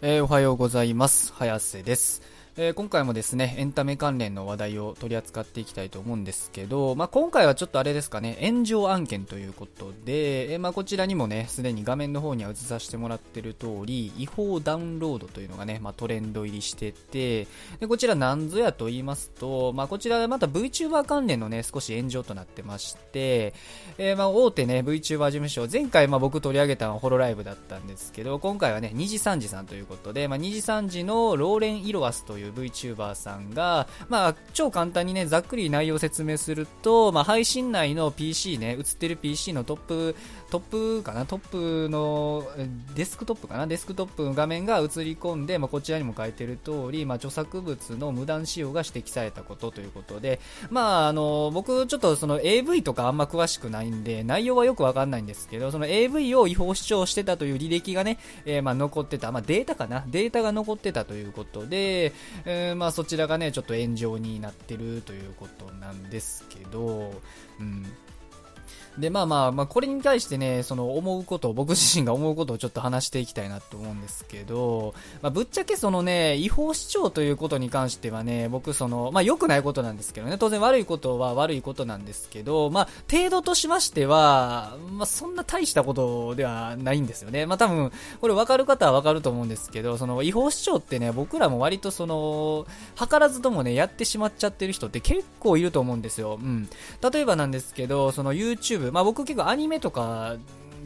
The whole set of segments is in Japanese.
えー、おはようございます。早瀬です。えー、今回もですね、エンタメ関連の話題を取り扱っていきたいと思うんですけど、まあ、今回はちょっとあれですかね、炎上案件ということで、えー、まあ、こちらにもね、すでに画面の方には映させてもらってる通り、違法ダウンロードというのがね、まあ、トレンド入りしてて、で、こちら何ぞやと言いますと、まあ、こちらまた VTuber 関連のね、少し炎上となってまして、えー、まあ、大手ね、VTuber 事務所、前回まあ僕取り上げたのはホロライブだったんですけど、今回はね、2時3時さんということで、まあ、2時3時のローレン・イロアスといういう VTuber さんが、まあ、超簡単にね、ざっくり内容を説明すると、まあ、配信内の PC ね、映ってる PC のトップ、トップかなトップの、デスクトップかなデスクトップの画面が映り込んで、まあ、こちらにも書いてる通り、まあ、著作物の無断使用が指摘されたことということで、まあ、あの、僕、ちょっとその AV とかあんま詳しくないんで、内容はよくわかんないんですけど、その AV を違法視聴してたという履歴がね、えー、まあ、残ってた、まあ、データかなデータが残ってたということで、えー、まあ、そちらがね、ちょっと炎上になってるということなんですけど、うん。で、まあまあ、まあ、これに対してね、その思うことを、僕自身が思うことをちょっと話していきたいなと思うんですけど、まあ、ぶっちゃけそのね、違法視聴ということに関してはね、僕その、まあ、良くないことなんですけどね、当然悪いことは悪いことなんですけど、まあ、程度としましては、まあ、そんな大したことではないんですよね。まあ、多分、これ分かる方は分かると思うんですけど、その違法視聴ってね、僕らも割とその、図らずともね、やってしまっちゃってる人って結構いると思うんですよ。うん。例えばなんですけど、その YouTube、まあ僕結構アニメとか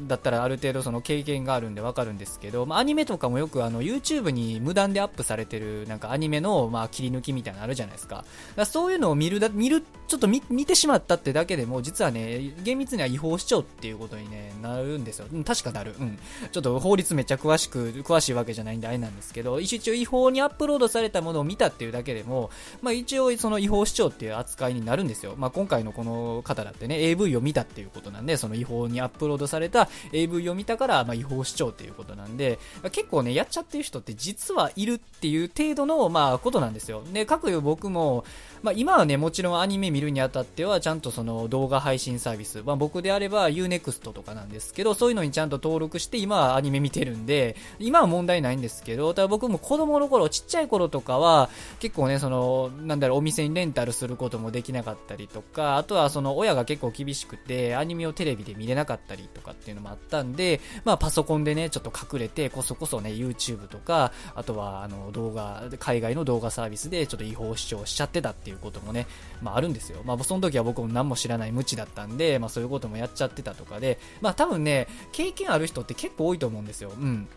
だったらある程度その経験があるんでわかるんですけど、まあ、アニメとかもよくあの YouTube に無断でアップされてるなんかアニメのまあ切り抜きみたいなのあるじゃないですか。かそういうのを見るだ、見る、ちょっと見てしまったってだけでも、実はね、厳密には違法視聴っていうことに、ね、なるんですよ。うん確かなる。うん。ちょっと法律めっちゃ詳しく、詳しいわけじゃないんであれなんですけど、一応違法にアップロードされたものを見たっていうだけでも、まあ一応その違法視聴っていう扱いになるんですよ。まあ今回のこの方だってね、AV を見たっていうことなんで、その違法にアップロードされた AV を見たから、まあ、違法視聴っていうことなんで、結構ね、やっちゃってる人って実はいるっていう程度の、まあ、ことなんですよ。で、各僕も、まあ、今はね、もちろんアニメ見るにあたっては、ちゃんとその動画配信サービス、まあ、僕であれば Unext とかなんですけど、そういうのにちゃんと登録して、今はアニメ見てるんで、今は問題ないんですけど、ただ僕も子供の頃、ちっちゃい頃とかは、結構ね、その、なんだろう、お店にレンタルすることもできなかったりとか、あとはその親が結構厳しくて、アニメをテレビで見れなかったりとかっていうのもあったんで、まあパソコンでね、ちょっと隠れて、こそこそね、YouTube とか、あとはあの動画、海外の動画サービスでちょっと違法視聴しちゃってたっていうこともね、まああるんですよ。まあその時は僕も何も知らない無知だったんで、まあそういうこともやっちゃってたとかで、まあ多分ね、経験ある人って結構多いと思うんですよ。うん。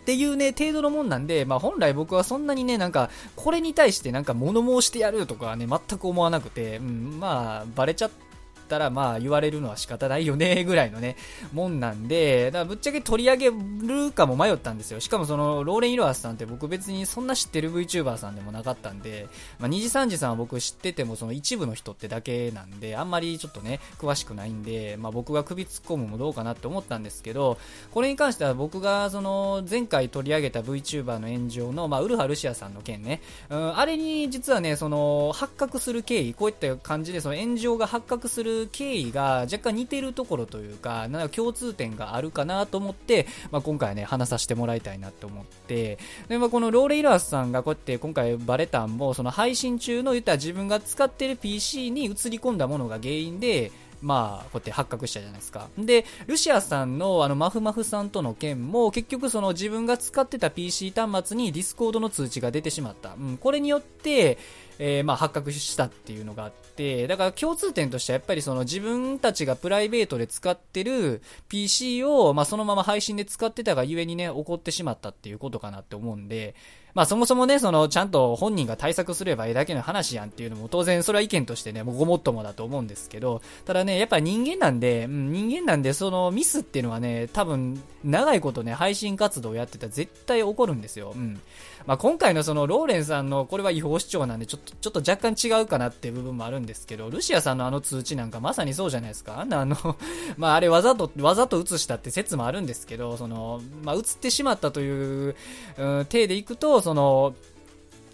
っていうね、程度のもんなんで、まあ本来僕はそんなにね、なんか、これに対してなんか物申してやるとかね、全く思わなくて、うん、まあ、バレちゃって、ったらまあ言われるのは仕方ないよねぐらいのね、もんなんで、だぶっちゃけ取り上げるかも迷ったんですよ。しかもその、ローレン・イロアスさんって僕別にそんな知ってる VTuber さんでもなかったんで、まあ2時3時さんは僕知っててもその一部の人ってだけなんで、あんまりちょっとね、詳しくないんで、まあ僕が首突っ込むもどうかなって思ったんですけど、これに関しては僕がその前回取り上げた VTuber の炎上の、まあウルハ・ルシアさんの件ね、うん、あれに実はね、その発覚する経緯、こういった感じでその炎上が発覚する経緯が若干似てるところというか、なんか共通点があるかなと思って、まあ、今回ね、話させてもらいたいなと思って、で、まあ、このローレイラースさんがこうやって今回バレたんも、その配信中の言ったら自分が使ってる PC に映り込んだものが原因で、まあ、こうやって発覚したじゃないですか。で、るしあさんのあの、まふまふさんとの件も、結局その自分が使ってた PC 端末にディスコードの通知が出てしまった。うん、これによって、えー、まあ、発覚したっていうのがあって、だから共通点としてはやっぱりその自分たちがプライベートで使ってる PC を、まあ、そのまま配信で使ってたがゆえにね、起こってしまったっていうことかなって思うんで、まあそもそもね、その、ちゃんと本人が対策すればいいだけの話やんっていうのも当然それは意見としてね、もうごもっともだと思うんですけど、ただね、やっぱ人間なんで、うん、人間なんでそのミスっていうのはね、多分、長いことね、配信活動やってたら絶対起こるんですよ。うん。まあ今回のそのローレンさんのこれは違法主張なんでちょっと、ちょっと若干違うかなっていう部分もあるんですけど、ルシアさんのあの通知なんかまさにそうじゃないですか？あんなあの まああれわざと、わざと映したって説もあるんですけど、その、まあ映ってしまったという、うん、体でいくと、その、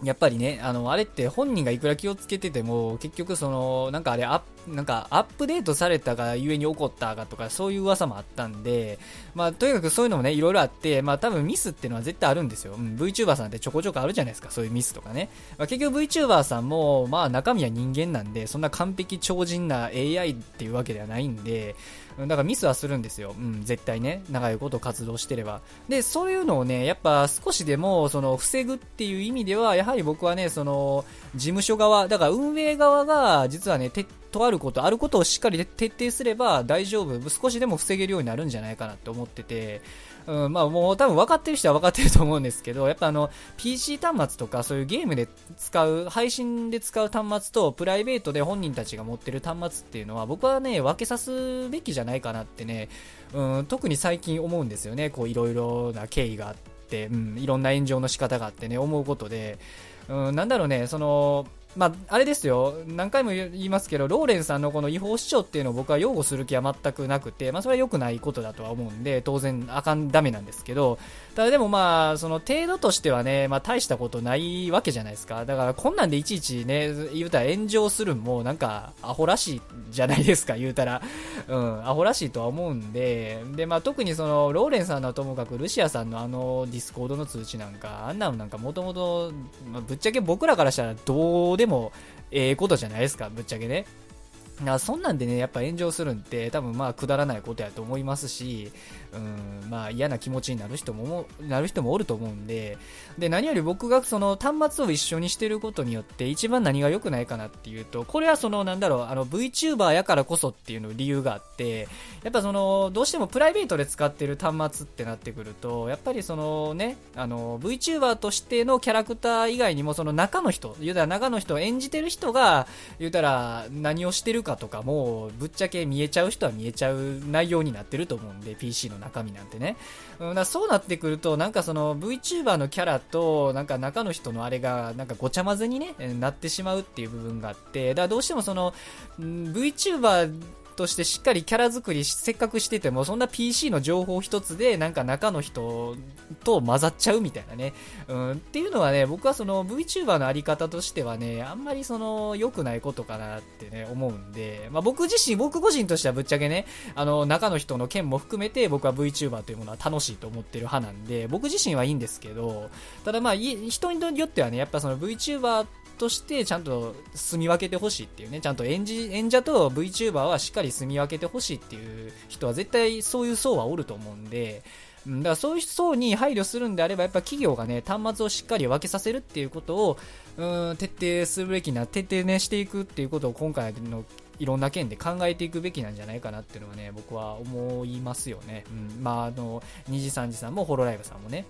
やっぱりね、あの、あれって本人がいくら気をつけてても、結局その、なんかあれアッなんかアップデートされたがゆえに起こったかとかそういう噂もあったんで、まあとにかくそういうのもね、いろいろあって、まあ多分ミスっていうのは絶対あるんですよ。うん、VTuber さんってちょこちょこあるじゃないですか、そういうミスとかね。まあ、結局 VTuber さんも、まあ中身は人間なんで、そんな完璧超人な AI っていうわけではないんで、だからミスはするんですよ。うん、絶対ね。長いこと活動してれば。で、そういうのをね、やっぱ少しでも、その、防ぐっていう意味では、やはり僕はね、その、事務所側、だから運営側が、実はね、とあること、あることをしっかり徹底すれば大丈夫、少しでも防げるようになるんじゃないかなって思ってて、うん、まあもう多分分かってる人は分かってると思うんですけど、やっぱあの、PC 端末とかそういうゲームで使う、配信で使う端末とプライベートで本人たちが持ってる端末っていうのは僕はね、分けさすべきじゃないかなってね、うん、特に最近思うんですよね、こういろいろな経緯があって、うん、いろんな炎上の仕方があってね、思うことで、うん、なんだろうね、その、まあ、あれですよ、何回も言いますけど、ローレンさんのこの違法視聴っていうのを僕は擁護する気は全くなくて、まあ、それは良くないことだとは思うんで、当然、あかん、ダメなんですけど、ただでもまあ、その程度としてはね、まあ、大したことないわけじゃないですか。だから、こんなんでいちいちね、言うたら炎上するんも、なんか、アホらしいじゃないですか、言うたら。うん、アホらしいとは思うんで、で、まあ、特にその、ローレンさんのともかく、るしあさんのあの、ディスコードの通知なんか、あんなのなんか、もともと、ぶっちゃけ僕らからしたら、どうででも、ええことじゃないですか、ぶっちゃけね。なそんなんでね、やっぱ炎上するんって多分まあくだらないことやと思いますし、うん、まあ嫌な気持ちになる人も、なる人もおると思うんで、で、何より僕がその端末を一緒にしてることによって一番何が良くないかなっていうと、これはそのなんだろう、あの VTuber やからこそっていうの理由があって、やっぱその、どうしてもプライベートで使ってる端末ってなってくると、やっぱりそのね、あの VTuber としてのキャラクター以外にもその中の人、言うたら中の人を演じてる人が、言うたら何をしてるかとかもぶっちゃけ見えちゃう人は見えちゃう内容になってると思うんで PC の中中身なんてね、うん、そうなってくるとなんかその VTuber のキャラとなんか中の人のあれがなんかごちゃ混ぜにねなってしまうっていう部分があってだからどうしてもその VTuber としてしっかりキャラ作りせっかくしてても、そんな PC の情報一つで、なんか中の人と混ざっちゃうみたいなね。うん、っていうのはね、僕はその VTuber のあり方としてはね、あんまりその良くないことかなってね、思うんで、まあ僕自身、僕個人としてはぶっちゃけね、あの、中の人の件も含めて僕は VTuber というものは楽しいと思ってる派なんで、僕自身はいいんですけど、ただまあ、人によってはね、やっぱその VTuber ってとしてちゃんと住み分けてほしいっていうね、ちゃんと演じ演者と VTuber はしっかり住み分けてほしいっていう人は絶対そういう層はおると思うんで、だからそういう層に配慮するんであれば、やっぱ企業がね、端末をしっかり分けさせるっていうことを、うん、徹底するべきな、徹底ね、していくっていうことを今回のいろんな件で考えていくべきなんじゃないかなっていうのはね、僕は思いますよね。うん、まあ、あの、2次3次さんもホロライブさんもね、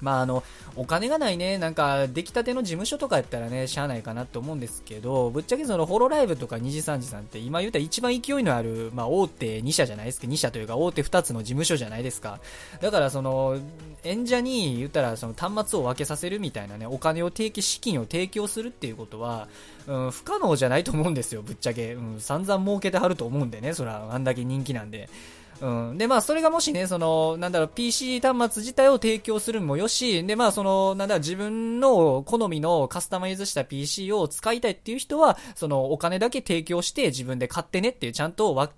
まああの、お金がないね、なんか、出来たての事務所とかやったらね、しゃあないかなって思うんですけど、ぶっちゃけその、ホロライブとか2次3次さんって、今言ったら一番勢いのある、まあ、大手2社じゃないですか、2社というか、大手2つの事務所じゃないですか。だから、その、演者に言ったら、その、端末を分けさせるみたいなね、お金を提供、資金を提供するっていうことは、うん、不可能じゃないと思うんですよ、ぶっちゃけ。うん、散々儲けてはると思うんでね、そら、あんだけ人気なんで。うん。で、まあ、それがもしね、その、なんだろう、PC 端末自体を提供するもよし、で、まあ、その、なんだろう、自分の好みのカスタマイズした PC を使いたいっていう人は、その、お金だけ提供して自分で買ってねっていう、ちゃんとわ、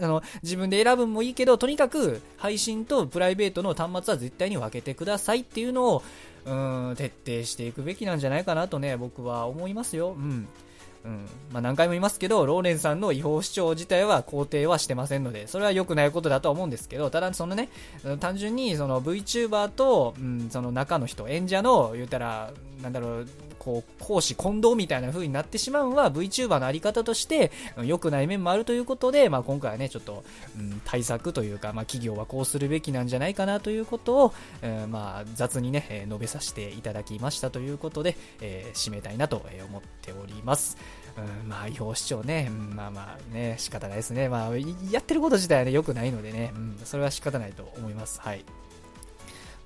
あの、自分で選ぶもいいけど、とにかく、配信とプライベートの端末は絶対に分けてくださいっていうのを、うん、徹底していくべきなんじゃないかなとね、僕は思いますよ。うん。うん。まあ、何回も言いますけど、ローレンさんの違法主張自体は肯定はしてませんので、それは良くないことだとは思うんですけど、ただそのね、単純にその VTuber と、うん、その中の人、演者の、言うたら、なんだろう、こう、講師混同みたいな風になってしまうのは VTuber のあり方として、良くない面もあるということで、まあ今回はね、ちょっと、うん、対策というか、まあ企業はこうするべきなんじゃないかなということを、えー、まあ雑にね、述べさせていただきましたということで、えー、締めたいなと思っております。うん、まあ、違法主張ね、まあまあね、仕方ないですね。まあ、やってること自体はね、良くないのでね、うん、それは仕方ないと思います。はい。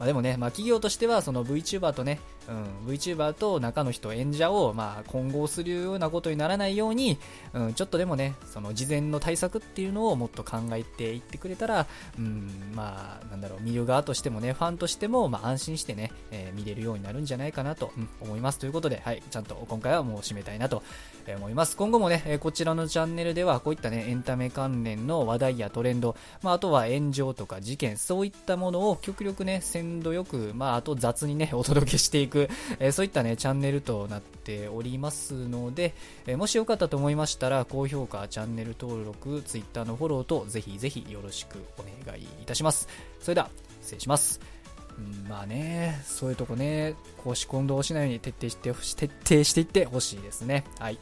まあ、でもね、まあ、企業としてはその VTuber とね、うん、VTuber と中の人、演者を、まあ、混合するようなことにならないように、うん、ちょっとでもね、その事前の対策っていうのをもっと考えていってくれたら、うん、まあ、なんだろう、見る側としてもね、ファンとしても、まあ、安心してね、えー、見れるようになるんじゃないかなと、うん、思います。ということで、はい、ちゃんと今回はもう締めたいなと思います。今後もね、こちらのチャンネルでは、こういったね、エンタメ関連の話題やトレンド、まあ、あとは炎上とか事件、そういったものを極力ね、鮮度よく、まあ、あと雑にね、お届けしていくく、えそういったね、チャンネルとなっておりますので、えもしよかったと思いましたら、高評価、チャンネル登録、Twitter のフォローと、ぜひぜひよろしくお願いいたします。それでは、失礼します。うん、まあね、そういうとこね、公私混同しないように徹底して、徹底していってほしいですね。はい。